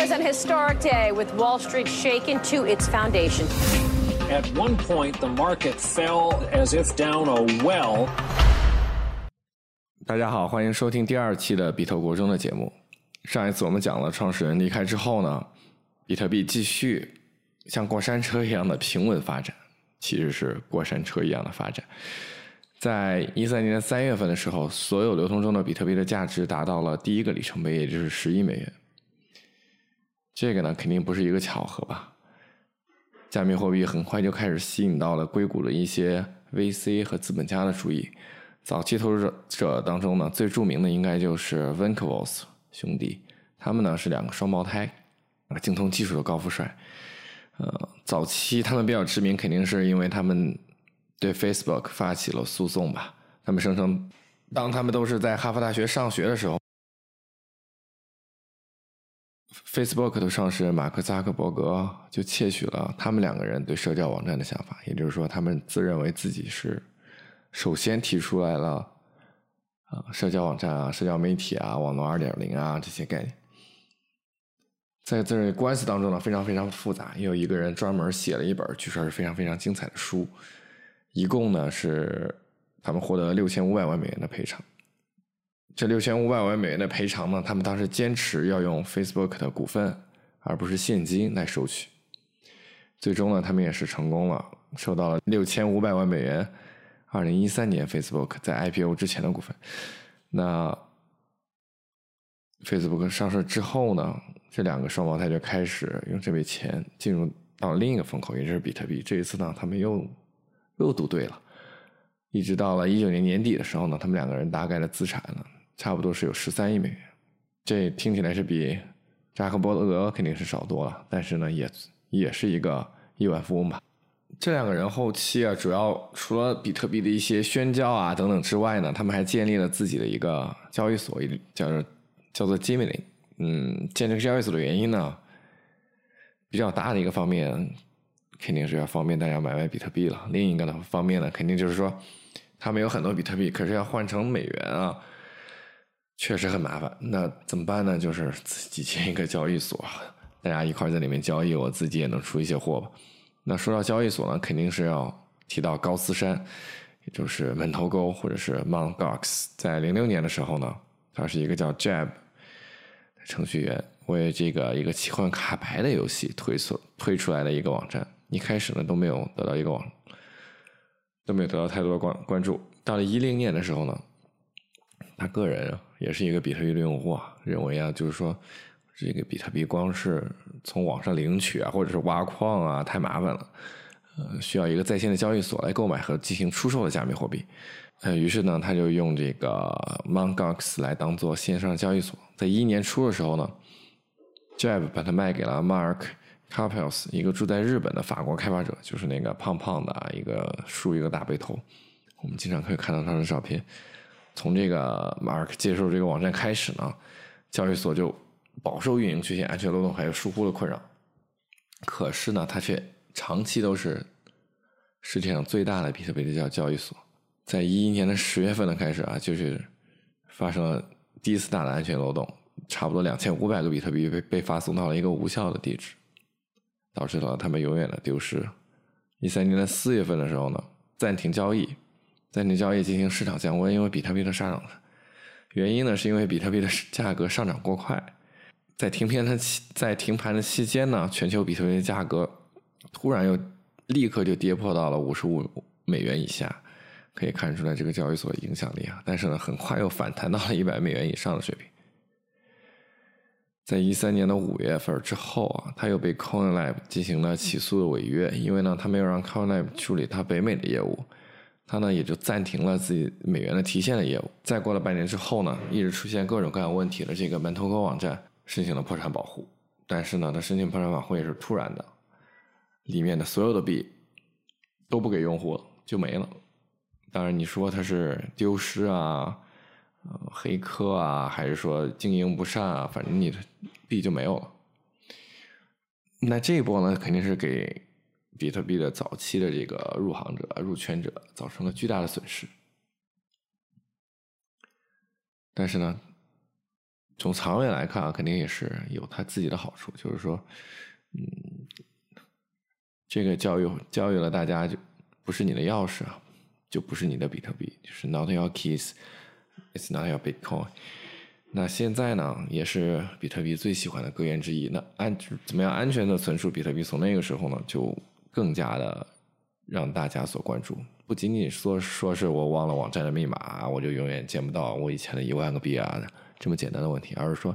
was an historic day with Wall Street shaken to its foundation. At one point, the market fell as if down a well. 大家好，欢迎收听第二期的比特国中的节目。上一次我们讲了创始人离开之后呢，比特币继续像过山车一样的平稳发展，其实是过山车一样的发展。在一三年的三月份的时候，所有流通中的比特币的价值达到了第一个里程碑，也就是十亿美元。这个呢，肯定不是一个巧合吧？加密货币很快就开始吸引到了硅谷的一些 VC 和资本家的注意。早期投资者当中呢，最著名的应该就是 v e n k v o s 兄弟，他们呢是两个双胞胎，啊，精通技术的高富帅。呃，早期他们比较知名，肯定是因为他们。对 Facebook 发起了诉讼吧？他们声称，当他们都是在哈佛大学上学的时候，Facebook 的创始人马克扎克伯格就窃取了他们两个人对社交网站的想法。也就是说，他们自认为自己是首先提出来了啊，社交网站啊、社交媒体啊、网络二点零啊这些概念。在这官司当中呢，非常非常复杂。也有一个人专门写了一本，据说是非常非常精彩的书。一共呢是他们获得了六千五百万美元的赔偿。这六千五百万美元的赔偿呢，他们当时坚持要用 Facebook 的股份，而不是现金来收取。最终呢，他们也是成功了，收到了六千五百万美元。二零一三年 Facebook 在 IPO 之前的股份。那 Facebook 上市之后呢，这两个双胞胎就开始用这笔钱进入到另一个风口，也就是比特币。这一次呢，他们又。又赌对了，一直到了一九年年底的时候呢，他们两个人大概的资产呢，差不多是有十三亿美元。这听起来是比扎克伯格肯定是少多了，但是呢，也也是一个亿万富翁吧。这两个人后期啊，主要除了比特币的一些宣教啊等等之外呢，他们还建立了自己的一个交易所，叫做叫做 Gemini。嗯，建这个交易所的原因呢，比较大的一个方面。肯定是要方便大家买卖比特币了。另一个呢方面呢，肯定就是说，他们有很多比特币，可是要换成美元啊，确实很麻烦。那怎么办呢？就是自己建一个交易所，大家一块在里面交易，我自己也能出一些货吧。那说到交易所呢，肯定是要提到高斯山，也就是门头沟或者是 Mount Gox。在零六年的时候呢，他是一个叫 Jab 的程序员，为这个一个奇幻卡牌的游戏推出推出来的一个网站。一开始呢都没有得到一个网，都没有得到太多关关注。到了一零年的时候呢，他个人也是一个比特币的用户，认为啊，就是说这个比特币光是从网上领取啊，或者是挖矿啊，太麻烦了，呃，需要一个在线的交易所来购买和进行出售的加密货币。呃，于是呢，他就用这个 m o n g o x 来当做线上交易所。在一年初的时候呢，Jab 把它卖给了 Mark。Carpels，一个住在日本的法国开发者，就是那个胖胖的，一个梳一个大背头，我们经常可以看到他的照片。从这个 Mark 接受这个网站开始呢，交易所就饱受运营缺陷、安全漏洞还有疏忽的困扰。可是呢，它却长期都是世界上最大的比特币的交交易所。在一一年的十月份的开始啊，就是发生了第一次大的安全漏洞，差不多两千五百个比特币被被发送到了一个无效的地址。导致了他们永远的丢失。一三年的四月份的时候呢，暂停交易，暂停交易进行市场降温，因为比特币的上涨。原因呢，是因为比特币的价格上涨过快。在停片的期，在停盘的期间呢，全球比特币的价格突然又立刻就跌破到了五十五美元以下，可以看出来这个交易所的影响力啊。但是呢，很快又反弹到了一百美元以上的水平。在一三年的五月份之后啊，他又被 CoinLab 进行了起诉的违约，因为呢，他没有让 CoinLab 处理他北美的业务，他呢也就暂停了自己美元的提现的业务。再过了半年之后呢，一直出现各种各样问题的这个门头沟网站申请了破产保护，但是呢，他申请破产保护也是突然的，里面的所有的币都不给用户了，就没了。当然，你说他是丢失啊？呃，黑客啊，还是说经营不善啊？反正你的币就没有了。那这一波呢，肯定是给比特币的早期的这个入行者、入圈者造成了巨大的损失。但是呢，从长远来看啊，肯定也是有它自己的好处，就是说，嗯，这个教育教育了大家，就不是你的钥匙啊，就不是你的比特币，就是 not your keys，it's not your Bitcoin。那现在呢，也是比特币最喜欢的格言之一。那安怎么样安全的存储比特币？从那个时候呢，就更加的让大家所关注。不仅仅说说是我忘了网站的密码，我就永远见不到我以前的一万个币啊。这么简单的问题，而是说，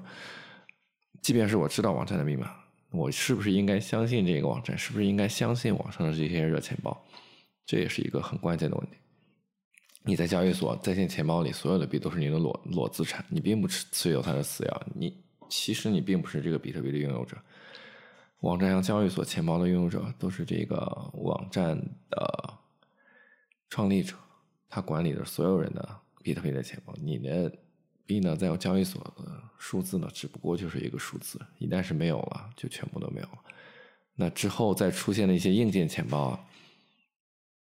即便是我知道网站的密码，我是不是应该相信这个网站？是不是应该相信网上的这些热钱包？这也是一个很关键的问题。你在交易所在线钱包里所有的币都是你的裸裸资产，你并不持持有它的私钥，你其实你并不是这个比特币的拥有者。网站上交易所钱包的拥有者都是这个网站的创立者，他管理着所有人的比特币的钱包，你的。币呢，在交易所的数字呢，只不过就是一个数字，一旦是没有了，就全部都没有了。那之后再出现的一些硬件钱包啊，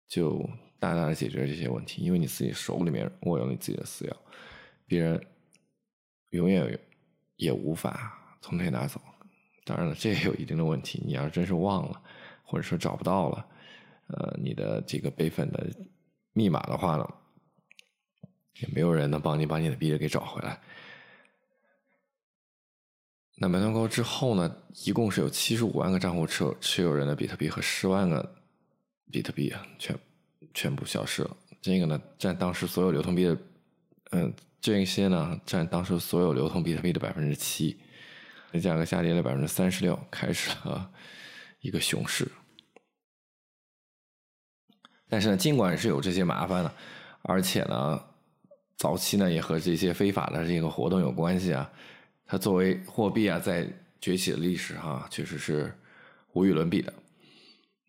就大大的解决了这些问题，因为你自己手里面握有你自己的私钥，别人永远也无法从那拿走。当然了，这也有一定的问题，你要是真是忘了，或者说找不到了，呃，你的这个备份的密码的话呢？也没有人能帮你把你的币给找回来。那买断钩之后呢？一共是有七十五万个账户持有持有人的比特币和十万个比特币啊，全全部消失了。这个呢，占当时所有流通币的，嗯，这一些呢，占当时所有流通比特币的百分之七。那价格下跌了百分之三十六，开始了一个熊市。但是呢，尽管是有这些麻烦呢，而且呢。早期呢，也和这些非法的这个活动有关系啊。它作为货币啊，在崛起的历史哈，确实是无与伦比的。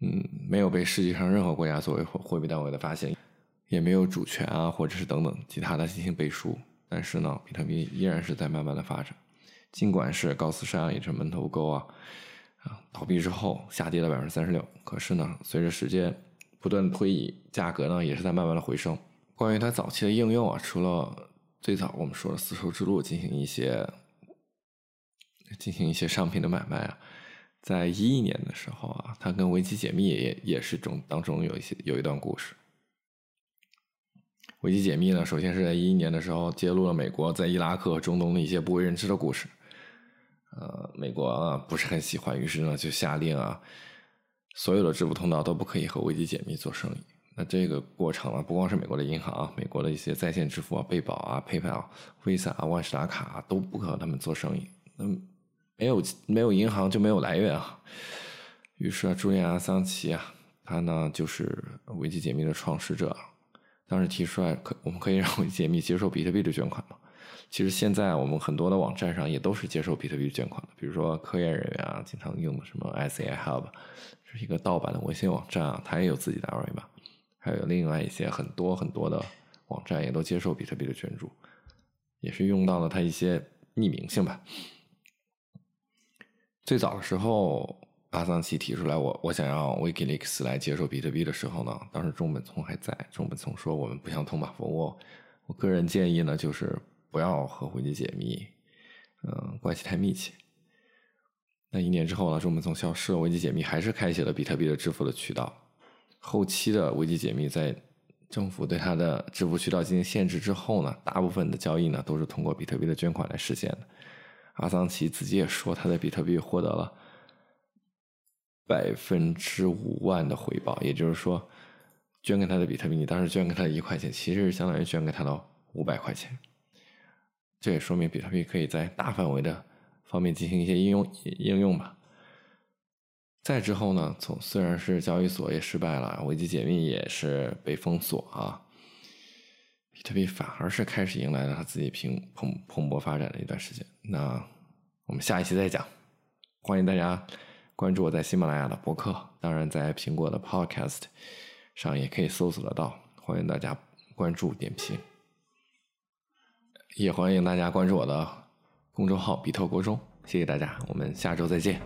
嗯，没有被世界上任何国家作为货货币单位的发行，也没有主权啊，或者是等等其他的进行背书。但是呢，比特币依然是在慢慢的发展。尽管是高斯山也是门头沟啊，啊倒闭之后下跌了百分之三十六，可是呢，随着时间不断推移，价格呢也是在慢慢的回升。关于它早期的应用啊，除了最早我们说的丝绸之路进行一些进行一些商品的买卖啊，在一一年的时候啊，它跟维基解密也也是中当中有一些有一段故事。维基解密呢，首先是在一一年的时候揭露了美国在伊拉克中东的一些不为人知的故事，呃，美国啊不是很喜欢，于是呢就下令啊，所有的支付通道都不可以和维基解密做生意。那这个过程啊，不光是美国的银行啊，美国的一些在线支付啊，贝宝啊、PayPal、Visa 啊、万事达卡啊都不可和他们做生意。嗯，没有没有银行就没有来源啊。于是啊，朱利安·桑奇啊，他呢就是维基解密的创始者，当时提出来可我们可以让维基解密接受比特币的捐款吗？其实现在我们很多的网站上也都是接受比特币捐款的，比如说科研人员啊经常用的什么 SA Hub，是一个盗版的微信网站啊，它也有自己的二维码。还有另外一些很多很多的网站也都接受比特币的捐助，也是用到了它一些匿名性吧。最早的时候，阿桑奇提出来我我想让 WikiLeaks 来接受比特币的时候呢，当时中本聪还在，中本聪说我们不想通马蜂窝我个人建议呢就是不要和维基解密，嗯，关系太密切。那一年之后呢，中本聪消失了，维基解密还是开启了比特币的支付的渠道。后期的危机解密，在政府对它的支付渠道进行限制之后呢，大部分的交易呢都是通过比特币的捐款来实现的。阿桑奇自己也说，他的比特币获得了百分之五万的回报，也就是说，捐给他的比特币，你当时捐给他一块钱，其实是相当于捐给他的五百块钱。这也说明比特币可以在大范围的方面进行一些应用应用吧。再之后呢，从虽然是交易所也失败了，危机解密也是被封锁啊，比特币反而是开始迎来了它自己平蓬蓬勃发展的一段时间。那我们下一期再讲，欢迎大家关注我在喜马拉雅的博客，当然在苹果的 Podcast 上也可以搜索得到。欢迎大家关注点评，也欢迎大家关注我的公众号“比特国中”。谢谢大家，我们下周再见。